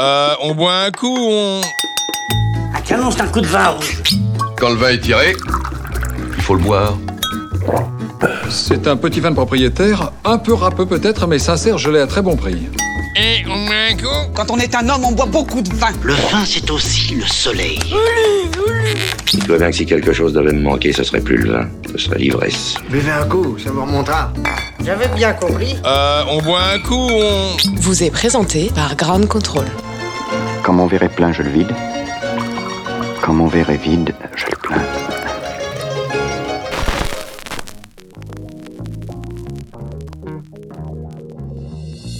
Euh, on boit un coup, on... Un canon, c'est un coup de vin rouge. Quand le vin est tiré, il faut le boire. C'est un petit vin de propriétaire, un peu râpeux peut-être, mais sincère, je l'ai à très bon prix. Et on boit un coup Quand on est un homme, on boit beaucoup de vin. Le vin, c'est aussi le soleil. Il doit bien que si quelque chose devait me manquer, ce serait plus le vin, ce serait l'ivresse. Buvez un coup, ça vous remontera. J'avais bien compris. Euh, on boit un coup, on... vous est présenté par Ground Control. Quand mon verre est plein, je le vide. Quand mon verre est vide, je le plains.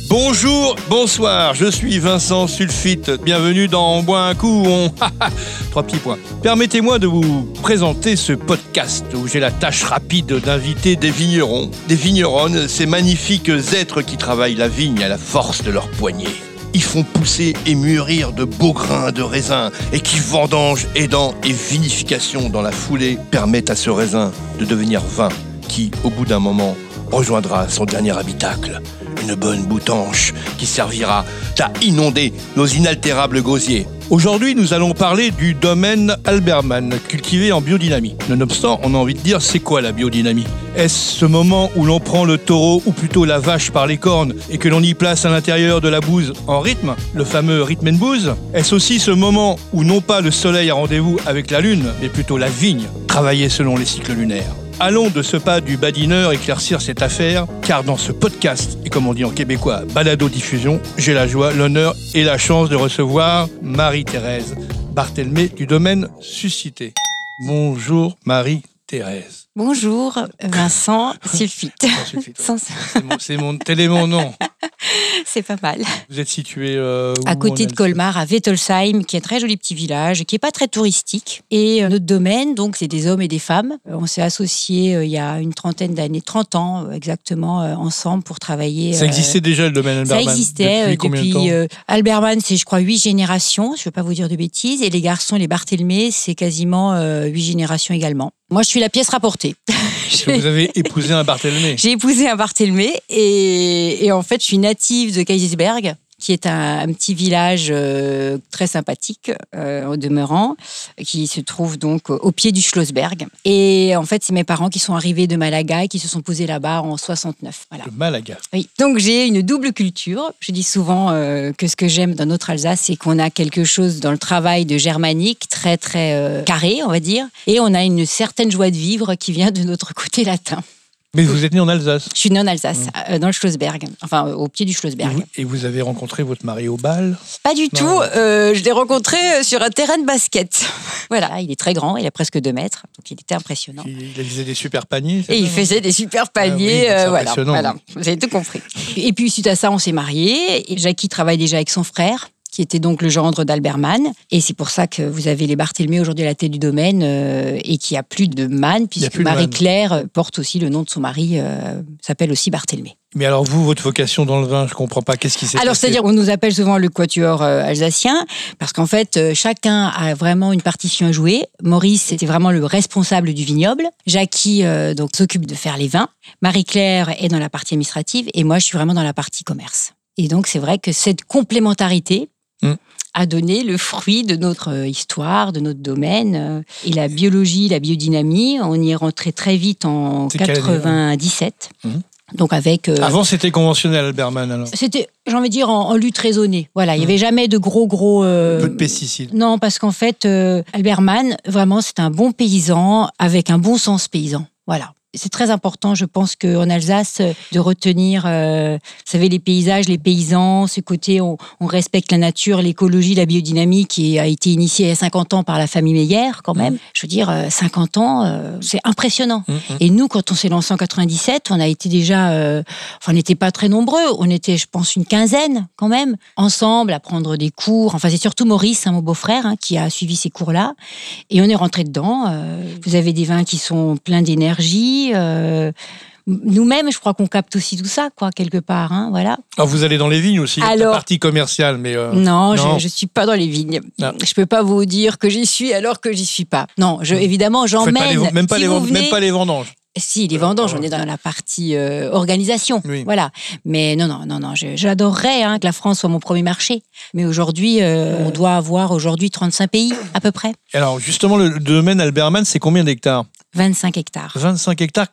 Bonjour, bonsoir, je suis Vincent Sulfite. Bienvenue dans On boit un coup, on... Trois petits points. Permettez-moi de vous présenter ce podcast où j'ai la tâche rapide d'inviter des vignerons, des vigneronnes, ces magnifiques êtres qui travaillent la vigne à la force de leurs poignets. Font pousser et mûrir de beaux grains de raisin et qui vendangent, aidant et vinification dans la foulée permettent à ce raisin de devenir vin qui, au bout d'un moment, rejoindra son dernier habitacle, une bonne boutanche qui servira à inonder nos inaltérables gosiers. Aujourd'hui, nous allons parler du domaine Alberman, cultivé en biodynamie. Nonobstant, on a envie de dire, c'est quoi la biodynamie? Est-ce ce moment où l'on prend le taureau, ou plutôt la vache par les cornes, et que l'on y place à l'intérieur de la bouse en rythme, le fameux rythme and bouse? Est-ce aussi ce moment où non pas le soleil a rendez-vous avec la lune, mais plutôt la vigne, travaillée selon les cycles lunaires? Allons de ce pas du badineur éclaircir cette affaire, car dans ce podcast, et comme on dit en québécois, balado-diffusion, j'ai la joie, l'honneur et la chance de recevoir Marie-Thérèse Barthelmé du domaine Suscité. Bonjour Marie-Thérèse. Bonjour Vincent Sulfite. C'est mon, c'est mon, tel est mon nom. C'est pas mal. Vous êtes situé euh, où À côté de Colmar, à Wettolsheim, qui est un très joli petit village, qui est pas très touristique. Et euh, notre domaine, donc, c'est des hommes et des femmes. Euh, On s'est associés euh, il y a une trentaine d'années, 30 ans exactement, ensemble pour travailler. Ça existait déjà le domaine Ça Alberman existait depuis depuis Alberman, c'est je crois huit générations. Je ne veux pas vous dire de bêtises. Et les garçons, les Barthélemy, c'est quasiment huit générations également. Moi, je suis la pièce rapportée. Vous avez épousé un Barthélemy. J'ai épousé un Barthélemy et, et en fait, je suis native de Kaisersberg, qui est un, un petit village euh, très sympathique euh, au demeurant, qui se trouve donc au pied du Schlossberg. Et en fait, c'est mes parents qui sont arrivés de Malaga et qui se sont posés là-bas en 69. Voilà. Le Malaga. Oui. Donc j'ai une double culture. Je dis souvent euh, que ce que j'aime dans notre Alsace, c'est qu'on a quelque chose dans le travail de germanique très très carré, on va dire, et on a une certaine joie de vivre qui vient de notre côté latin. Mais vous êtes né en Alsace. Je suis née en Alsace, euh, dans le Schlossberg, enfin au pied du Et Schlossberg. vous, et vous avez rencontré votre mari au bal Pas du Non. tout. euh, je l'ai rencontré euh, sur un terrain de basket. voilà, il est très grand, il a presque 2 mètres, donc il était impressionnant. Il il faisait des super paniers Et il faisait des super Ah oui, paniers, c'est euh, voilà, impressionnant. voilà, vous avez tout compris. Et puis suite à ça, on s'est mariés. Et Jackie travaille déjà avec son frère, qui était donc le gendre d'Alberman. Et c'est pour ça que vous avez les Barthélemy aujourd'hui à la tête du domaine euh, et qu'il n'y a plus de man, puisque. Marie-Claire euh, porte aussi le nom de son mari, euh, s'appelle aussi Barthélemy. Mais alors vous, votre vocation dans le vin, je comprends pas. Qu'est-ce qui s'est Alors, c'est-à-dire, on nous appelle souvent le quatuor alsacien, parce qu'en fait, chacun a vraiment une partition à jouer. Maurice était vraiment le responsable du vignoble. Jackie euh, donc s'occupe de faire les vins. Marie-Claire est dans la partie administrative, et moi, je suis vraiment dans la partie commerce. Et donc, c'est vrai que cette complémentarité Mm. a donné le fruit de notre euh, histoire, de notre domaine. euh, Et la biologie, la biodynamie, on y est rentré très vite en C'est quelle année, 97. Mhm. Donc, avec. euh, Avant, c'était conventionnel, Alberman, alors. c'était, j'ai envie de dire, en, en lutte raisonnée. Voilà, il n'y avait jamais de gros, gros. euh, Peu de pesticides. Non, parce qu'en fait, euh, Albert Mann, vraiment, c'est un bon paysan avec un bon sens paysan. Voilà. C'est très important, je pense, qu'en Alsace, euh, de retenir, euh, vous savez, les paysages, les paysans, ce côté, on, on respecte la nature, l'écologie, la biodynamie, qui a été initiée il y a 50 ans par la famille Meyer, quand même. Je veux dire, euh, 50 ans, euh, c'est impressionnant. Hum, hum. Et nous, quand on s'est lancé en 97, on a été déjà, euh, enfin, on n'était pas très nombreux. On était, je pense, une quinzaine quand même, ensemble, à prendre des cours. Enfin, c'est surtout Maurice, hein, mon beau-frère, hein, qui a suivi ces cours-là. Et on est rentré dedans. Euh, vous avez des vins qui sont pleins d'énergie. Euh, nous-mêmes, je crois qu'on capte aussi tout ça, quoi, quelque part. Hein, voilà. Alors, vous allez dans les vignes aussi. Alors- la partie commerciale, mais. euh, Non, non. je ne suis pas dans les vignes. Non. Je peux pas vous dire que j'y suis alors que j'y suis pas. Non, je, évidemment, j'emmène. même, pas si les, venez- même pas les vendanges. Si, les vendanges, on est dans la partie euh, organisation. Oui. Voilà. Mais non, non, non, non. J'adorerais hein, que la France soit mon premier marché. Mais aujourd'hui, euh, on doit avoir aujourd'hui 35 pays à peu près. Alors, justement, le domaine Alberman, c'est combien d'hectares? 25 hectares. 25 hectares,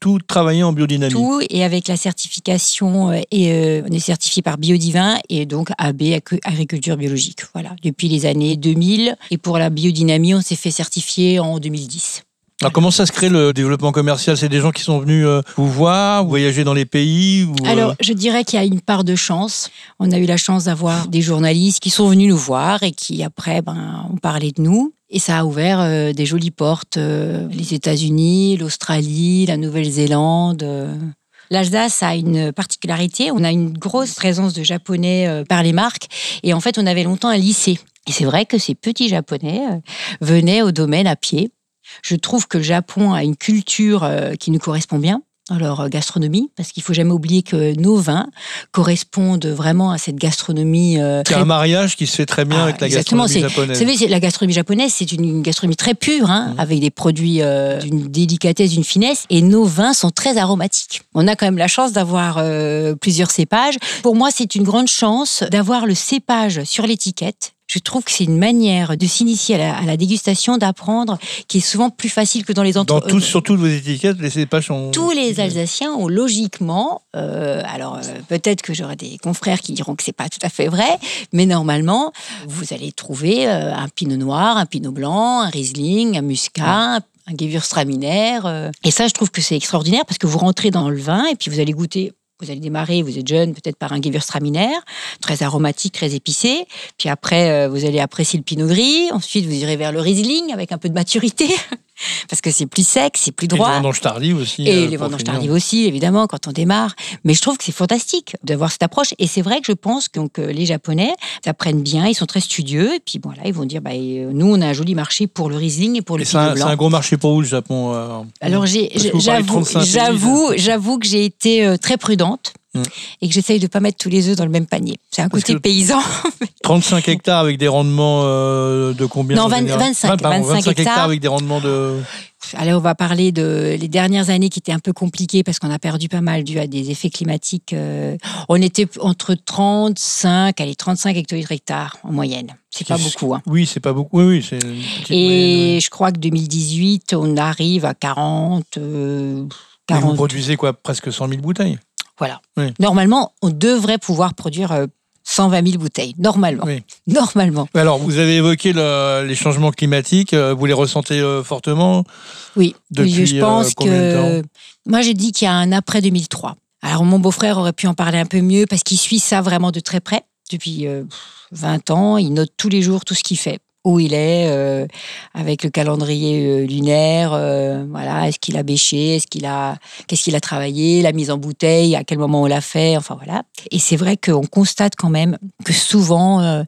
tout travaillé en biodynamie. Tout et avec la certification euh, et euh, on est certifié par Biodivin et donc AB agriculture biologique. Voilà, depuis les années 2000 et pour la biodynamie, on s'est fait certifier en 2010. Alors, comment ça se crée le développement commercial? C'est des gens qui sont venus euh, vous voir, voyager dans les pays euh, Alors, je dirais qu'il y a une part de chance. On a eu la chance d'avoir des journalistes qui sont venus nous voir et qui, après, ben, ont parlé de nous. Et ça a ouvert euh, des jolies portes. les États-Unis, l'Australie, la Nouvelle-Zélande. L'Alsace a une particularité. On a une grosse présence de Japonais par les marques. Et en fait, on avait longtemps un lycée. Et c'est vrai que ces petits Japonais venaient au domaine à pied. Je trouve que le Japon a une culture euh, qui nous correspond bien dans leur euh, gastronomie, parce qu'il faut jamais oublier que nos vins correspondent vraiment à cette gastronomie euh, C'est très un mariage qui se fait très bien Ah, avec la exactement, gastronomie japonaise. vous savez, c'est- la gastronomie japonaise, c'est une, une gastronomie très pure, hein, Mhm. avec des produits euh, d'une délicatesse, d'une finesse, et nos vins sont très aromatiques. On a quand même la chance d'avoir euh, plusieurs cépages. Pour moi, c'est une grande chance d'avoir le cépage sur l'étiquette. Je trouve que c'est une manière de s'initier à la, à la dégustation, d'apprendre, qui est souvent plus facile que dans les Dans entreprises. tout, sur toutes vos étiquettes, les cépages sont. Tous les Alsaciens ont logiquement, euh, alors euh, peut-être que j'aurai des confrères qui diront que c'est pas tout à fait vrai, mais normalement, vous allez trouver euh, un pinot noir, un pinot blanc, un Riesling, un muscat, un Gewürztraminer. euh. et ça, je trouve que c'est extraordinaire parce que vous rentrez dans le vin et puis vous allez goûter. Vous allez démarrer, vous êtes jeune, peut-être par un Gewürztraminer, très aromatique, très épicé. Puis après, euh, vous allez apprécier le pinot gris. Ensuite, vous irez vers le Riesling avec un peu de maturité, parce que c'est plus sec, c'est plus Et les droit. vendanges tardives aussi. Et euh, les vendanges tardives aussi, évidemment, quand on démarre. Mais je trouve que c'est fantastique d'avoir cette approche. Et c'est vrai que je pense que donc, euh, les Japonais apprennent bien, ils sont très studieux. Et puis voilà, ils vont dire, bah, nous, on a un joli marché pour le Riesling et pour le Et Pinot un, c'est Blanc. un gros marché pour vous, le Japon. euh, Alors j'avoue, 35 pays, j'avoue, j'avoue que j'ai été très prudente Mm. et que j'essaye de pas mettre tous les œufs dans le même panier. C'est un Parce côté paysan. 35 hectares avec des rendements euh, de combien Non, en 20 général 25, pardon, 25 hectares hectares. avec des rendements de. Allez, on va parler de les dernières années qui étaient un peu compliquées parce qu'on a perdu pas mal dû à des effets climatiques. euh, on était entre 35, allez, 35 hectolitres hectares en moyenne. C'est pas beaucoup. Hein. Oui, c'est pas beaucoup. Oui, oui, c'est Et moyenne, je crois que 2018, on arrive à 40. euh, oui. Mais vous 40 produisez quoi Presque 100 000 bouteilles? Voilà. Oui. Normalement, on devrait pouvoir produire euh, 120 000 bouteilles. Normalement. Oui. Normalement. Alors, vous avez évoqué le- les changements climatiques. euh, Vous les ressentez euh, fortement? Oui, Depuis, je pense euh, que. Moi, j'ai dit qu'il y a un après 2003. Alors, mon beau-frère aurait pu en parler un peu mieux parce qu'il suit ça vraiment de très près depuis euh, 20 ans. Il note tous les jours tout ce qu'il fait. Où il est, euh, avec le calendrier euh, lunaire, euh, voilà, est-ce qu'il a bêché, est-ce qu'il a, qu'est-ce qu'il a travaillé, la mise en bouteille, à quel moment on l'a fait, enfin voilà. Et c'est vrai qu'on constate quand même que souvent, euh,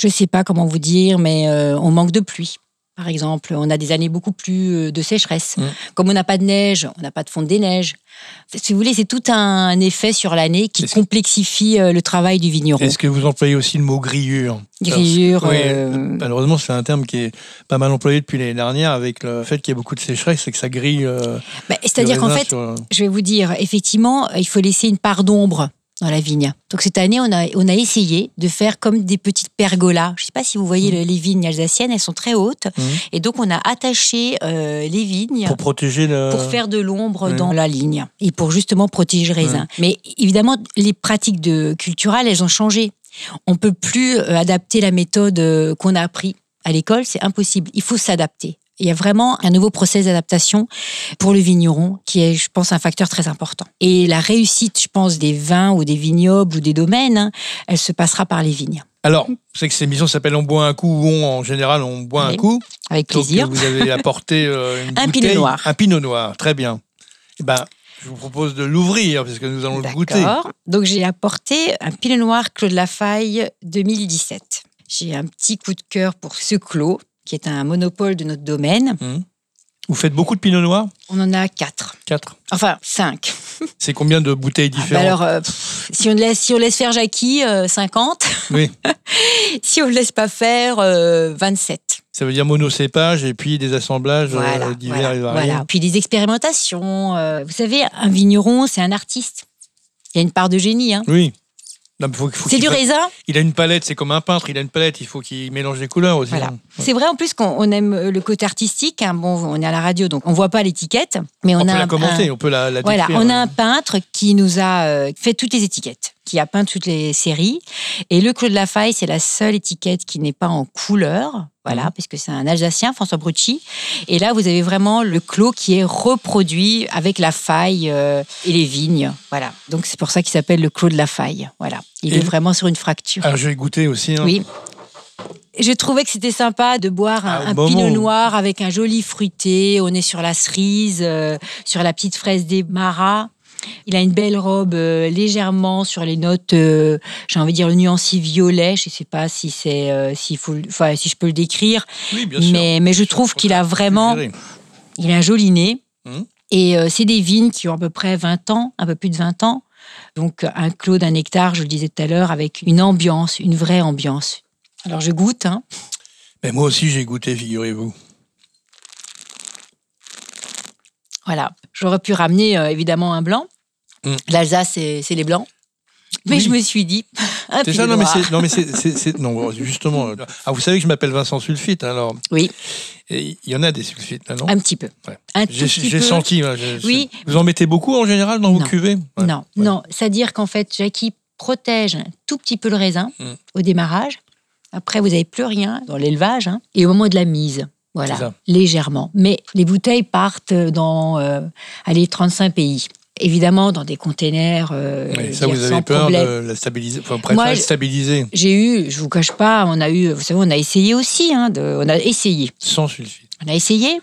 je sais pas comment vous dire, mais euh, on manque de pluie. Par exemple, on a des années beaucoup plus euh, de sécheresse. Mm. Comme on n'a pas de neige, on n'a pas de fonte des neiges. Si vous voulez, c'est tout un effet sur l'année qui complexifie euh, le travail du vigneron. Est-ce que vous employez aussi le mot grillure? Grillure, Oui, euh, Malheureusement, c'est un terme qui est pas mal employé depuis l'année dernière avec le fait qu'il y a beaucoup de sécheresse et que ça grille. euh, bah, C'est-à-dire qu'en fait, sur- je vais vous dire, effectivement, il faut laisser une part d'ombre dans la vigne. Donc cette année, on a, on a essayé de faire comme des petites pergolas. Je ne sais pas si vous voyez le- les vignes alsaciennes, elles sont très hautes. Mhm. Et donc on a attaché euh, les vignes pour protéger le. pour faire de l'ombre ouais. dans la ligne et pour justement protéger le raisin. Mais évidemment, les pratiques de culturales, elles ont changé. On peut plus euh, adapter la méthode euh, qu'on a appris à l'école, c'est impossible. Il faut s'adapter. Il y a vraiment un nouveau process d'adaptation pour le vigneron qui est, je pense, un facteur très important. Et la réussite, je pense, des vins ou des vignobles ou des domaines, hein, elle se passera par les vignes. Alors, c'est que cette émission s'appelle On boit un coup ou on, en général, on boit un coup. Avec Donc, plaisir. vous avez apporté euh, une Un pinot noir. Un pinot noir, très bien. Eh ben, je vous propose de l'ouvrir parce que nous allons le goûter. D'accord. Donc j'ai apporté un Pinot Noir Claude Lafaille 2017. J'ai un petit coup de cœur pour ce clos, qui est un monopole de notre domaine. Vous faites beaucoup de pinot noir? On en a quatre. Quatre. Enfin, cinq. C'est combien de bouteilles Ah, bah différentes? alors, euh, pff, si, on laisse, si on laisse faire Jackie, euh, 50. Oui. si on ne laisse pas faire, euh, 27. Ça veut dire monocépage et puis des assemblages euh, Voilà, divers voilà, et variés. voilà. Puis des expérimentations. euh, vous savez, un vigneron, c'est un artiste. Il y a une part de génie. Hein. Oui. C'est du raisin. Il a une palette, c'est comme un peintre, il a une palette, il faut qu'il mélange les couleurs aussi. Voilà. C'est vrai en plus qu'on on aime euh, le côté artistique. hein. Bon, on est à la radio, donc on voit pas l'étiquette, mais on, On, a peut la commenter, un- on peut la, la Voilà, on a un peintre qui nous a euh, fait toutes les étiquettes, qui a peint toutes les séries. Et le Claude Lafaille, c'est la seule étiquette qui n'est pas en couleur. Voilà, Mhm. puisque c'est un Alsacien, François Brucci. Et là, vous avez vraiment le clos qui est reproduit avec la faille euh, et les vignes. Voilà. Donc c'est pour ça qu'il s'appelle le clos de la faille. Voilà. Il Et- est vraiment sur une fracture. Alors je vais goûter aussi. hein. Oui. Je trouvais que c'était sympa de boire un, Ah, un pinot noir avec un joli fruité. On est sur la cerise, euh, sur la petite fraise des maras. Il a une belle robe euh, légèrement sur les notes, euh, j'ai envie de dire le nuancier violet. Je ne sais pas si c'est, euh, faut, si je peux le décrire, Oui, bien sûr. mais, mais je trouve qu'il a vraiment, il a un joli nez. Mhm. Et c'est des vignes qui ont à peu près 20 ans, un peu plus de 20 ans. Donc un clos d'un hectare, je le disais tout à l'heure, avec une ambiance, une vraie ambiance. Alors je goûte. Hein. Mais moi aussi j'ai goûté, figurez-vous. Voilà. J'aurais pu ramener euh, évidemment un blanc. Mm. L'Alsace, c'est les blancs. Mais Oui. je me suis dit, un ça, non mais non mais c'est, non justement. euh, Ah, vous savez que je m'appelle Vincent Sulfite, hein, alors. Oui. Il y en a des sulfites, là, non? Un petit peu. Ouais. J'ai, senti. Oui. Vous en mettez beaucoup en général dans vos cuvées? Ouais. Non, Ouais. non. C'est-à-dire qu'en fait, Jackie protège un tout petit peu le raisin Mm. au démarrage. Après, vous n'avez plus rien dans l'élevage. hein. Et au moment de la mise. Voilà, légèrement. Mais les bouteilles partent dans euh, allez, 35 pays. Évidemment, dans des containers. euh, ça, vous avez peur problème. de la stabiliser. Enfin, Moi, le stabiliser J'ai eu, je vous cache pas, on a eu, vous savez, on a essayé aussi, hein, de- on a essayé. sans sulfite. On a essayé.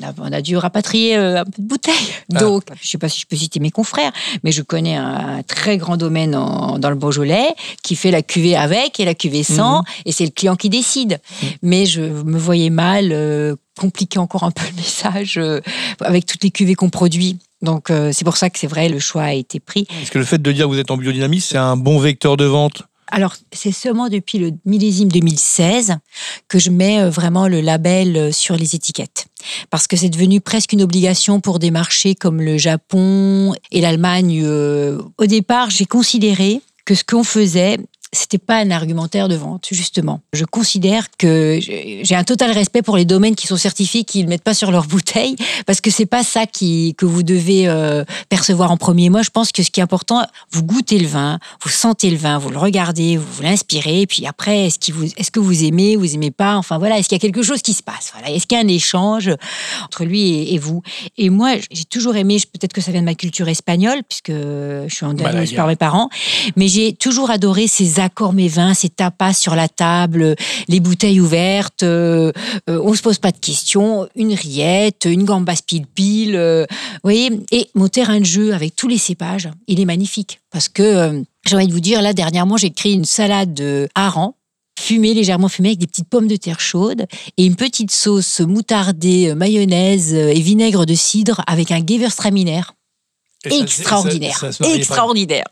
On a, on a dû rapatrier euh, un peu de bouteilles. Ah. Donc, je ne sais pas si je peux citer mes confrères, mais je connais un, un très grand domaine en- dans le Beaujolais qui fait la cuvée avec et la cuvée sans, et c'est le client qui décide. Mais je me voyais mal euh, compliquer encore un peu le message euh, avec toutes les cuvées qu'on produit. Donc, euh, c'est pour ça que c'est vrai, le choix a été pris. Parce que le fait de dire que vous êtes en biodynamie, c'est un bon vecteur de vente. Alors, c'est seulement depuis le millésime 2016 que je mets euh, vraiment le label euh, sur les étiquettes. Parce que c'est devenu presque une obligation pour des marchés comme le Japon et l'Allemagne. Euh, Au départ, j'ai considéré que ce qu'on faisait, c'était pas un argumentaire de vente, justement. Je considère que j'ai un total respect pour les domaines qui sont certifiés, qui ne mettent pas sur leur bouteille, parce que c'est pas ça qui, que vous devez euh, percevoir en premier. Moi, je pense que ce qui est important, vous goûtez le vin, vous sentez le vin, vous le regardez, vous, vous l'inspirez, et puis après, est-ce, vous, est-ce que vous aimez, vous aimez pas? Enfin voilà, est-ce qu'il y a quelque chose qui se passe? Voilà. Est-ce qu'il y a un échange entre lui et, et vous? Et moi, j'ai toujours aimé, peut-être que ça vient de ma culture espagnole, puisque je suis en par mes parents, mais j'ai toujours adoré ces accords mes vins, ces tapas sur la table, les bouteilles ouvertes, euh, euh, on se pose pas de questions, une rillette, une gambas pile-pile, euh, vous voyez, et mon terrain de jeu avec tous les cépages, il est magnifique. Parce que euh, j'ai envie de vous dire, là dernièrement j'ai créé une salade de hareng légèrement fumée, avec des petites pommes de terre chaudes et une petite sauce moutardée, euh, mayonnaise et vinaigre de cidre avec un Gewürztraminer extraordinaire, ça- ça extraordinaire.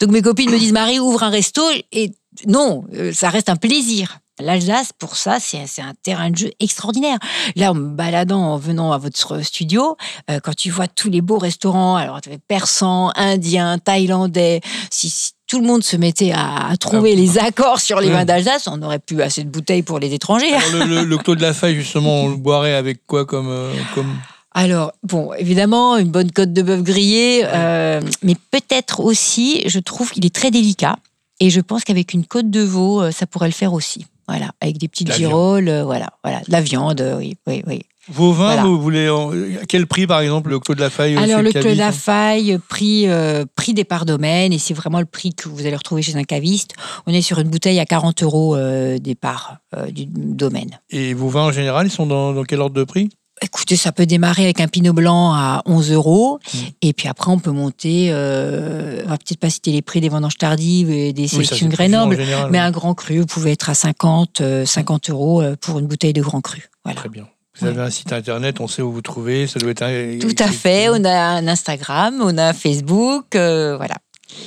Donc mes copines me disent Marie ouvre un resto et non, euh, ça reste un plaisir. L'Alsace, pour ça, c'est un terrain de jeu extraordinaire. Là, en me baladant, en venant à votre studio, euh, quand tu vois tous les beaux restaurants, alors tu avais persan, indien, thaïlandais, si, si tout le monde se mettait à, à trouver Ah. les accords sur les Ouais. vins d'Alsace, on n'aurait plus assez de bouteilles pour les étrangers. Alors, le, le, le Clos de la Faille, justement, on le boirait avec quoi comme, euh, comme... Alors, bon, évidemment, une bonne côte de bœuf grillé, euh, mais peut-être aussi, je trouve qu'il est très délicat. Et je pense qu'avec une côte de veau, euh, ça pourrait le faire aussi. Voilà, avec des petites girolles, euh, voilà, voilà, de la viande, oui, oui, oui. Vos vins, Voilà. vous voulez... À quel prix, par exemple, le Clos de la Faille Alors, le caviste Clos de la Faille, prix, euh, prix des parts domaines, et c'est vraiment le prix que vous allez retrouver chez un caviste. On est sur une bouteille à 40 euros euh, euh, du domaine. Et vos vins, en général, ils sont dans, dans quel ordre de prix? Écoutez, ça peut démarrer avec un pinot blanc à 11 euros. Mm. Et puis après, on peut monter. Euh, on va peut-être pas citer les prix des vendanges tardives et des Oui, sélections plus Grenoble. général, Mais oui. un grand cru, vous pouvez être à 50, euh, 50 euros euh, pour une bouteille de grand cru. Voilà. Très bien. Vous avez un site internet, on sait où vous trouvez, ça doit être... un- Tout à fait. On a un Instagram, on a un Facebook, euh, voilà.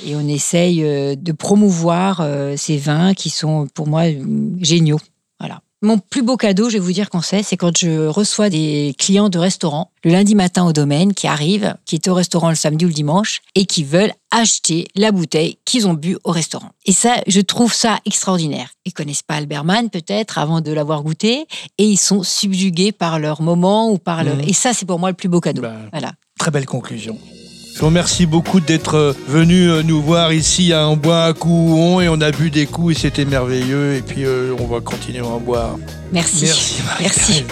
Et on essaye euh, de promouvoir euh, ces vins qui sont pour moi euh, géniaux. Mon plus beau cadeau, je vais vous dire qu'on sait, c'est quand je reçois des clients de restaurant le lundi matin au domaine qui arrivent, qui étaient au restaurant le samedi ou le dimanche et qui veulent acheter la bouteille qu'ils ont bu au restaurant. Et ça, je trouve ça extraordinaire. Ils connaissent pas Alberman peut-être avant de l'avoir goûté et ils sont subjugués par leur moment ou par leur... Mhm. Et ça, c'est pour moi le plus beau cadeau. Bah, Voilà. Très belle conclusion. Je vous remercie beaucoup d'être euh, venu euh, nous voir ici à En bois un coup on et on a bu des coups et c'était merveilleux et puis euh, on va continuer à en boire. Merci. Merci. Merci.